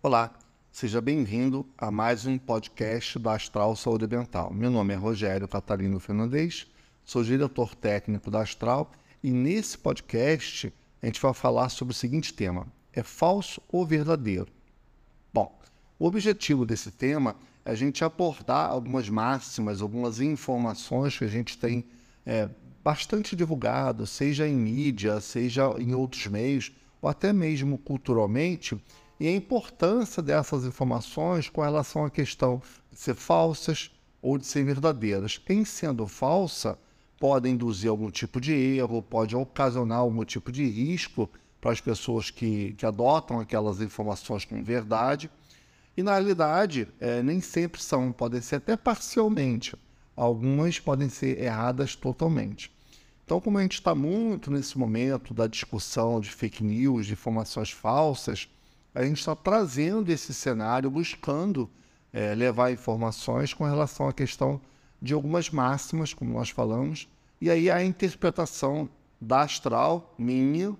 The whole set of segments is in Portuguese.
Olá, seja bem-vindo a mais um podcast da Astral Saúde Ambiental. Meu nome é Rogério Catarino Fernandes, sou diretor técnico da Astral e nesse podcast a gente vai falar sobre o seguinte tema: é falso ou verdadeiro? Bom, o objetivo desse tema é a gente abordar algumas máximas, algumas informações que a gente tem é, bastante divulgado, seja em mídia, seja em outros meios, ou até mesmo culturalmente e a importância dessas informações com relação à questão de ser falsas ou de ser verdadeiras. Em sendo falsa, pode induzir algum tipo de erro, pode ocasionar algum tipo de risco para as pessoas que, que adotam aquelas informações como verdade. E na realidade, é, nem sempre são, podem ser até parcialmente. Algumas podem ser erradas totalmente. Então, como a gente está muito nesse momento da discussão de fake news, de informações falsas, a gente está trazendo esse cenário, buscando é, levar informações com relação à questão de algumas máximas, como nós falamos, e aí a interpretação da Astral, minha,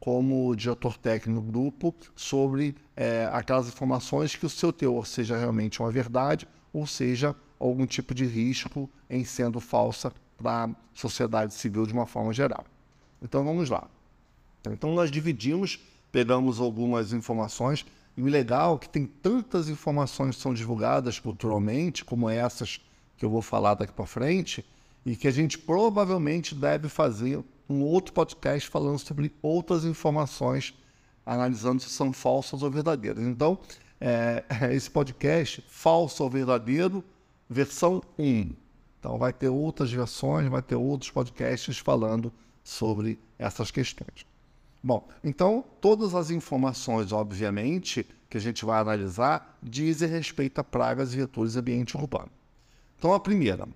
como diretor técnico do grupo, sobre é, aquelas informações que o seu teor seja realmente uma verdade, ou seja, algum tipo de risco em sendo falsa para a sociedade civil de uma forma geral. Então vamos lá. Então nós dividimos pegamos algumas informações. E o legal é que tem tantas informações que são divulgadas culturalmente, como essas que eu vou falar daqui para frente, e que a gente provavelmente deve fazer um outro podcast falando sobre outras informações, analisando se são falsas ou verdadeiras. Então, é, esse podcast, falso ou verdadeiro, versão 1. Então, vai ter outras versões, vai ter outros podcasts falando sobre essas questões. Bom, então todas as informações, obviamente, que a gente vai analisar, dizem respeito a pragas e vetores do ambiente urbano. Então, a primeira,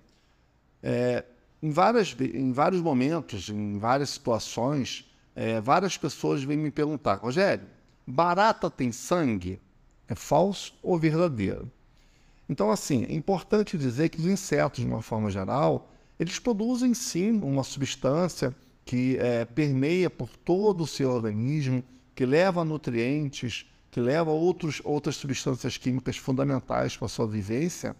é, em, várias, em vários momentos, em várias situações, é, várias pessoas vêm me perguntar, Rogério, barata tem sangue? É falso ou verdadeiro? Então, assim, é importante dizer que os insetos, de uma forma geral, eles produzem sim uma substância que é, permeia por todo o seu organismo, que leva nutrientes, que leva outros, outras substâncias químicas fundamentais para a sua vivência,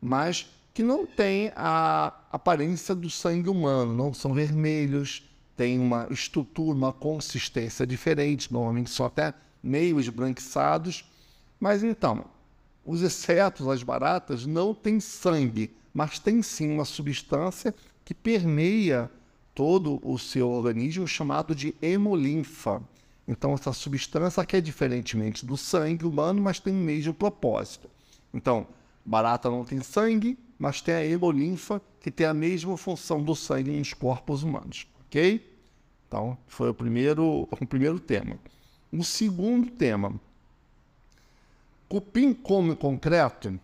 mas que não tem a aparência do sangue humano, não são vermelhos, têm uma estrutura, uma consistência diferente, normalmente são até meio esbranquiçados. Mas então, os insetos, as baratas, não têm sangue, mas têm sim uma substância que permeia todo o seu organismo chamado de hemolinfa. Então, essa substância que é diferentemente do sangue humano, mas tem o mesmo propósito. Então, barata não tem sangue, mas tem a hemolinfa, que tem a mesma função do sangue nos corpos humanos. Ok? Então, foi o primeiro, o primeiro tema. O segundo tema. Cupim come concreto?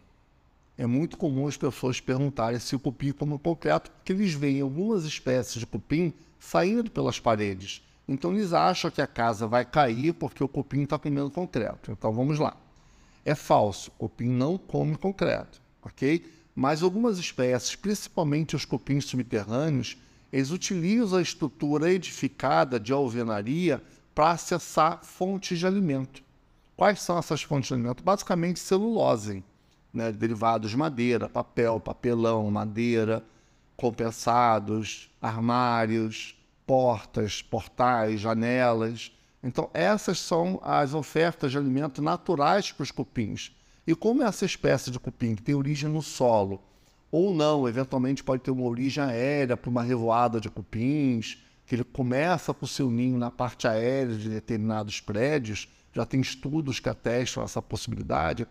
É muito comum as pessoas perguntarem se o cupim come concreto, porque eles veem algumas espécies de cupim saindo pelas paredes. Então eles acham que a casa vai cair porque o cupim está comendo concreto. Então vamos lá. É falso, o cupim não come concreto, ok? Mas algumas espécies, principalmente os cupins subterrâneos, eles utilizam a estrutura edificada de alvenaria para acessar fontes de alimento. Quais são essas fontes de alimento? Basicamente celulose né, derivados de madeira, papel, papelão, madeira, compensados, armários, portas, portais, janelas. Então, essas são as ofertas de alimento naturais para os cupins. E como essa espécie de cupim que tem origem no solo, ou não, eventualmente pode ter uma origem aérea para uma revoada de cupins, que ele começa com o seu ninho na parte aérea de determinados prédios, já tem estudos que atestam essa possibilidade.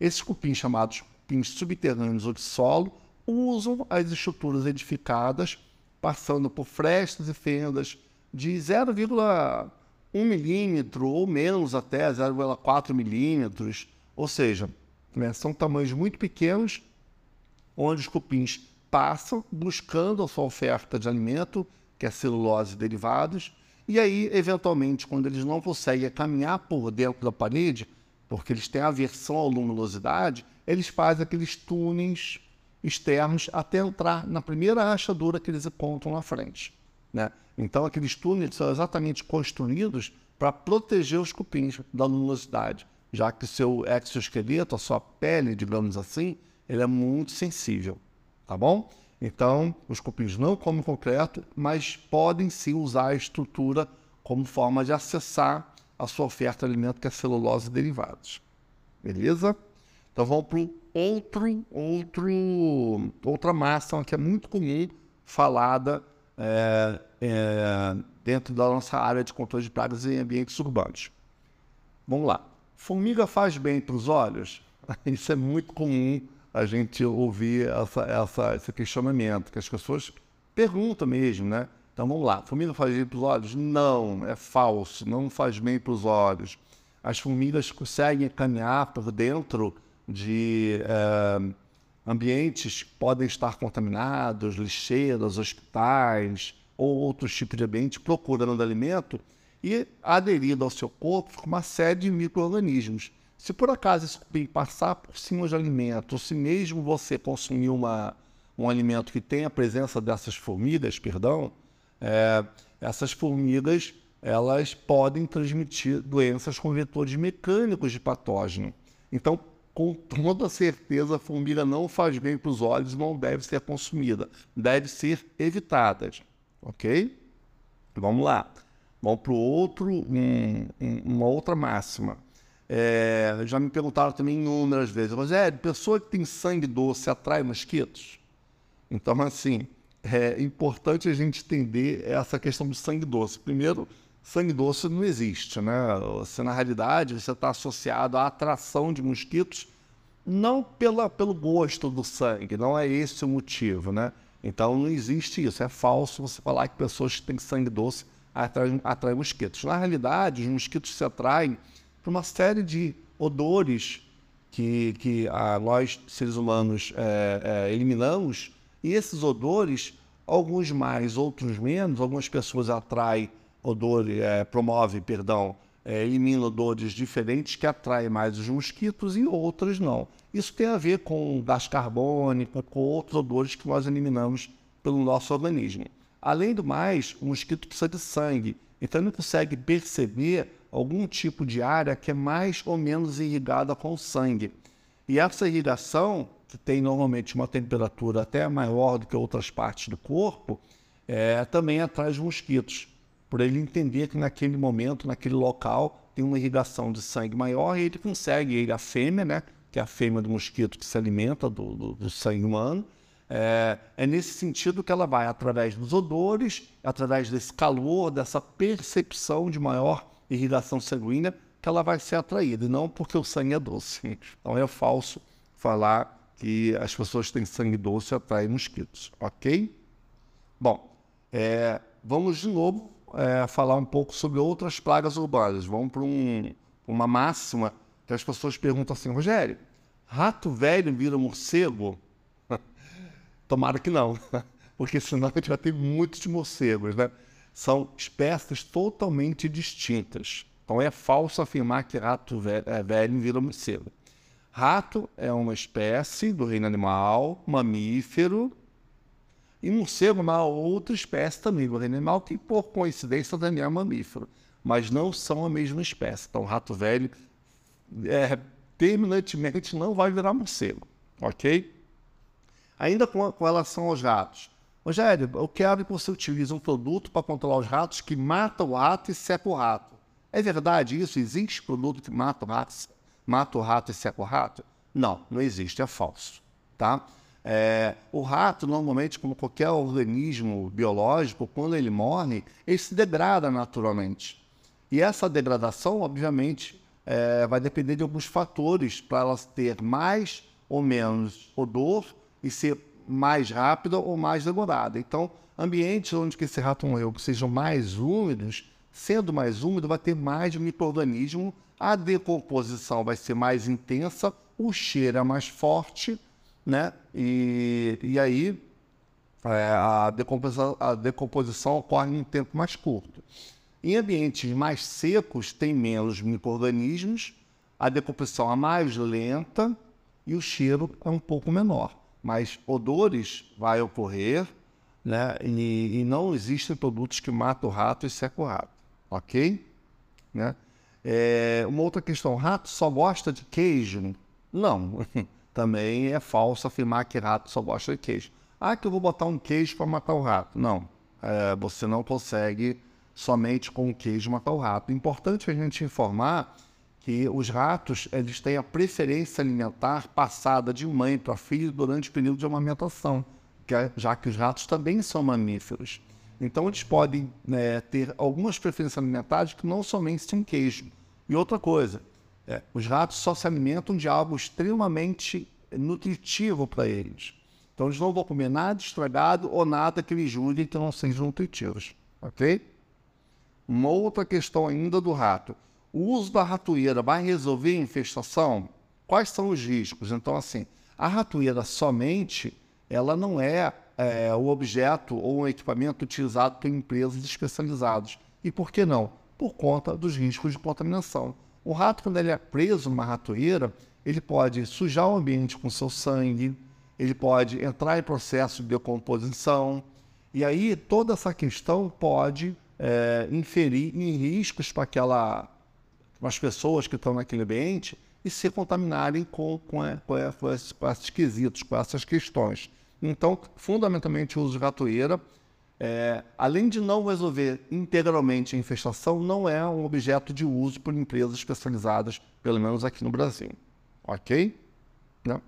Esses cupins, chamados cupins subterrâneos ou de solo, usam as estruturas edificadas, passando por frestas e fendas de 0,1 milímetro ou menos até 0,4 milímetros, ou seja, né, são tamanhos muito pequenos, onde os cupins passam buscando a sua oferta de alimento, que é celulose e derivados, e aí, eventualmente, quando eles não conseguem caminhar por dentro da parede, porque eles têm aversão à luminosidade, eles fazem aqueles túneis externos até entrar na primeira rachadura que eles encontram na frente. Né? Então, aqueles túneis são exatamente construídos para proteger os cupins da luminosidade. já que seu exoesqueleto, a sua pele, digamos assim, ele é muito sensível, tá bom? Então, os cupins não comem concreto, mas podem sim usar a estrutura como forma de acessar a sua oferta de alimento, que é celulose e derivados. Beleza? Então vamos para outro, outro, outra massa que é muito comum falada é, é, dentro da nossa área de controle de pragas em ambientes urbanos. Vamos lá. Formiga faz bem para os olhos? Isso é muito comum a gente ouvir essa, essa, esse questionamento, que as pessoas perguntam mesmo, né? Então vamos lá. Formiga faz bem para os olhos? Não, é falso, não faz bem para os olhos. As formigas conseguem caminhar por dentro de é, ambientes que podem estar contaminados, lixeiras, hospitais ou outros tipos de ambiente procurando alimento e aderido ao seu corpo uma série de micro-organismos. Se por acaso esse cupim passar por cima de alimento, ou se mesmo você consumir uma, um alimento que tem a presença dessas formigas, perdão, é, essas formigas elas podem transmitir doenças com vetores mecânicos de patógeno. Então, com toda certeza, a formiga não faz bem para os olhos, não deve ser consumida, deve ser evitada. Ok? Vamos lá. Vamos para outro, um, um, uma outra máxima. É, já me perguntaram também inúmeras vezes, Rogério, pessoa que tem sangue doce atrai mosquitos? Então, assim, é importante a gente entender essa questão do sangue doce. Primeiro, sangue doce não existe, né? Na realidade, você está associado à atração de mosquitos não pela, pelo gosto do sangue, não é esse o motivo, né? Então não existe isso, é falso você falar que pessoas que têm sangue doce atraem, atraem mosquitos. Na realidade, os mosquitos se atraem por uma série de odores que, que nós, seres humanos, é, é, eliminamos, e esses odores, alguns mais, outros menos, algumas pessoas atraem odor, é, promove, perdão, é, elimina odores diferentes que atraem mais os mosquitos e outras não. Isso tem a ver com gás carbônico, com outros odores que nós eliminamos pelo nosso organismo. Além do mais, o mosquito precisa de sangue, então ele consegue perceber algum tipo de área que é mais ou menos irrigada com sangue. E essa irrigação, tem normalmente uma temperatura até maior do que outras partes do corpo, é, também atrai os mosquitos por ele entender que naquele momento, naquele local, tem uma irrigação de sangue maior e ele consegue, ele, a fêmea, né, que é a fêmea do mosquito que se alimenta do, do, do sangue humano, é, é, nesse sentido que ela vai, através dos odores, através desse calor, dessa percepção de maior irrigação sanguínea, que ela vai ser atraída, e não porque o sangue é doce. Então é falso falar que as pessoas têm sangue doce atraem mosquitos, ok? Bom, é, vamos de novo é, falar um pouco sobre outras pragas urbanas. Vamos para um, uma máxima que as pessoas perguntam assim, Rogério, rato velho vira morcego? Tomara que não, porque senão a gente vai ter muitos morcegos, né? São espécies totalmente distintas. Então é falso afirmar que rato velho, é, velho vira morcego. Rato é uma espécie do reino animal, mamífero, e morcego é uma outra espécie também do reino animal, que por coincidência também é mamífero, mas não são a mesma espécie. Então, o rato velho é, terminantemente não vai virar morcego, ok? Ainda com, com relação aos ratos. Rogério, eu quero que você utilize um produto para controlar os ratos que mata o rato e seca o rato. É verdade isso? Existe produto que mata o rato, mata o rato e seca o rato? Não, não existe, é falso. Tá? É, o rato, normalmente, como qualquer organismo biológico, quando ele morre, ele se degrada naturalmente. E essa degradação, obviamente, é, vai depender de alguns fatores para elas ter mais ou menos odor e ser mais rápida ou mais demorada. Então, ambientes onde esse rato morreu que sejam mais úmidos, sendo mais úmido, vai ter mais microorganismo, a decomposição vai ser mais intensa, o cheiro é mais forte né? E, e aí é, a, decomposição, a decomposição ocorre em um tempo mais curto. Em ambientes mais secos, tem menos micro-organismos, a decomposição é mais lenta e o cheiro é um pouco menor. Mas odores vai ocorrer, né? E, e não existem produtos que matam o rato e secam o rato, ok? Né? É, uma outra questão, rato só gosta de queijo? Não, também é falso afirmar que rato só gosta de queijo. Ah, que eu vou botar um queijo para matar o rato. Não, é, você não consegue somente com o queijo matar o rato. Importante a gente informar que os ratos eles têm a preferência alimentar passada de mãe para filho durante o período de amamentação, que é, já que os ratos também são mamíferos. Então eles podem né, ter algumas preferências alimentares que não somente têm queijo. E outra coisa, é, os ratos só se alimentam de algo extremamente nutritivo para eles. Então eles não vão comer nada estragado ou nada que lhes julguem que não sejam nutritivos. Ok? Uma outra questão ainda do rato o uso da ratoeira vai resolver a infestação? Quais são os riscos? Então, assim, a ratoeira somente, ela não é, é o objeto ou um equipamento utilizado por empresas especializadas. E por que não? Por conta dos riscos de contaminação. O rato, quando ele é preso numa ratoeira, ele pode sujar o ambiente com seu sangue, ele pode entrar em processo de decomposição, e aí toda essa questão pode é, inferir em riscos para aquela as pessoas que estão naquele ambiente e se contaminarem com, com, com, com esses quesitos, com essas questões. Então, fundamentalmente, o uso de ratoeira, é, além de não resolver integralmente a infestação, não é um objeto de uso por empresas especializadas, pelo menos aqui no Brasil. Ok? Né?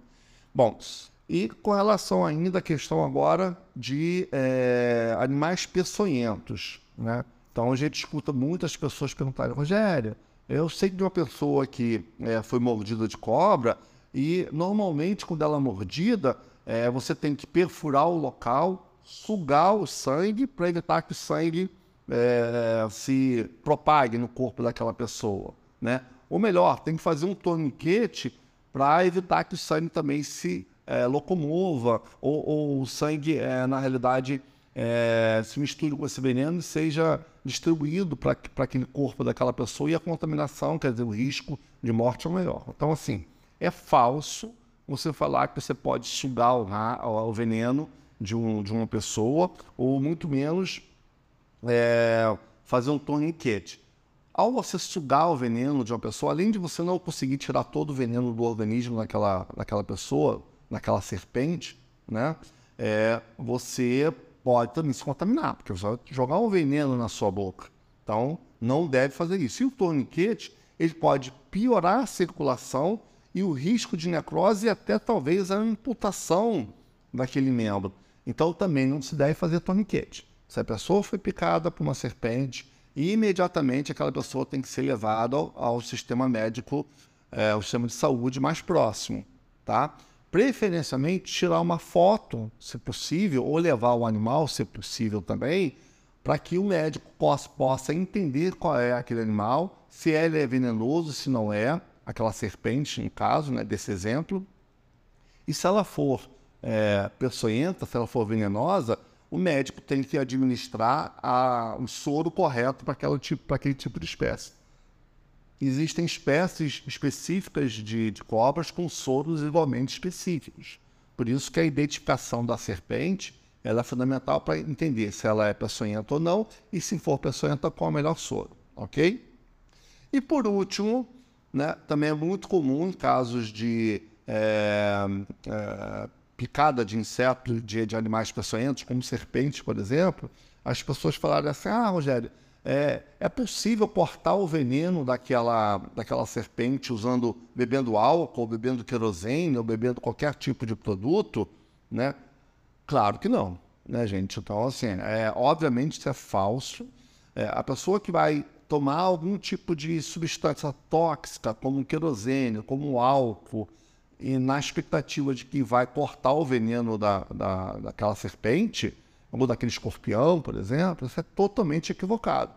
Bom, e com relação ainda à questão agora de é, animais peçonhentos, né? Então a gente escuta muitas pessoas perguntarem, Rogério, eu sei de uma pessoa que é, foi mordida de cobra e normalmente quando ela é mordida, é, você tem que perfurar o local, sugar o sangue para evitar que o sangue é, se propague no corpo daquela pessoa, né? Ou melhor, tem que fazer um torniquete para evitar que o sangue também se é, locomova ou, ou, o sangue, é, na realidade, é, se misture com esse veneno e seja distribuído para aquele corpo daquela pessoa e a contaminação, quer dizer, o risco de morte é maior. Então, assim, é falso você falar que você pode sugar o, o veneno de, um, de uma pessoa ou muito menos é, fazer um torniquete. Ao você sugar o veneno de uma pessoa, além de você não conseguir tirar todo o veneno do organismo daquela, daquela pessoa, naquela serpente, né? É, você pode também se contaminar, porque você vai jogar um veneno na sua boca. Então, não deve fazer isso. E o torniquete, ele pode piorar a circulação e o risco de necrose e até talvez a amputação daquele membro. Então, também não se deve fazer torniquete. Se a pessoa foi picada por uma serpente, imediatamente aquela pessoa tem que ser levada ao, ao sistema médico, é, ao sistema de saúde mais próximo, tá? preferencialmente tirar uma foto, se possível, ou levar o animal, se possível também, para que o médico possa, possa entender qual é aquele animal, se ele é venenoso, se não é, aquela serpente, no caso, né, desse exemplo. E se ela for é, peçonhenta, se ela for venenosa, o médico tem que administrar a, o soro correto para tipo, aquele tipo de espécie existem espécies específicas de, de cobras com soros igualmente específicos. Por isso que a identificação da serpente ela é fundamental para entender se ela é peçonhenta ou não e se for peçonhenta, qual é o melhor soro, ok? E por último, né, também é muito comum em casos de é, é, picada de insetos, de, de animais peçonhentos, como serpentes, por exemplo, as pessoas falarem assim, ah, Rogério, é, é possível cortar o veneno daquela, daquela serpente usando, bebendo álcool, bebendo querosene, ou bebendo qualquer tipo de produto, né? Claro que não, né, gente? Então, assim, é, obviamente isso é falso. É, a pessoa que vai tomar algum tipo de substância tóxica, como querosene, como álcool, e na expectativa de que vai cortar o veneno da, da, daquela serpente, ou daquele escorpião, por exemplo, isso é totalmente equivocado.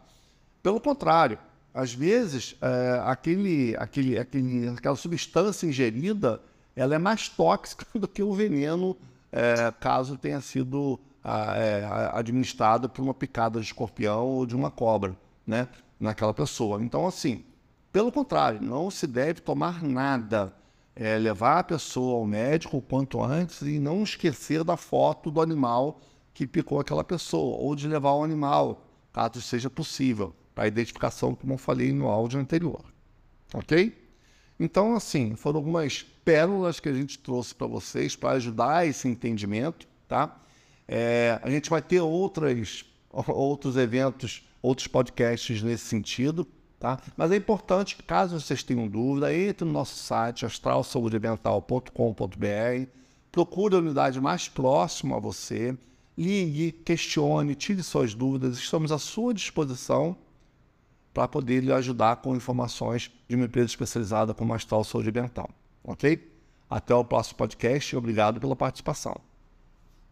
Pelo contrário, às vezes é, aquele, aquele, aquele, aquela substância ingerida ela é mais tóxica do que o veneno é, caso tenha sido é, administrado por uma picada de escorpião ou de uma cobra, né, naquela pessoa. Então, assim, pelo contrário, não se deve tomar nada. É, levar a pessoa ao médico o quanto antes e não esquecer da foto do animal que picou aquela pessoa, ou de levar o animal, caso seja possível, para identificação, como eu falei no áudio anterior. Ok? Então, assim, foram algumas pérolas que a gente trouxe para vocês para ajudar esse entendimento, tá? É, a gente vai ter outras, outros eventos, outros podcasts nesse sentido, tá? Mas é importante, caso vocês tenham dúvida, entre no nosso site astralsaudemental.com.br, procure a unidade mais próxima a você, ligue, questione, tire suas dúvidas, estamos à sua disposição para poder lhe ajudar com informações de uma empresa especializada como Astral Saúde Ambiental. Ok? Até o próximo podcast e obrigado pela participação.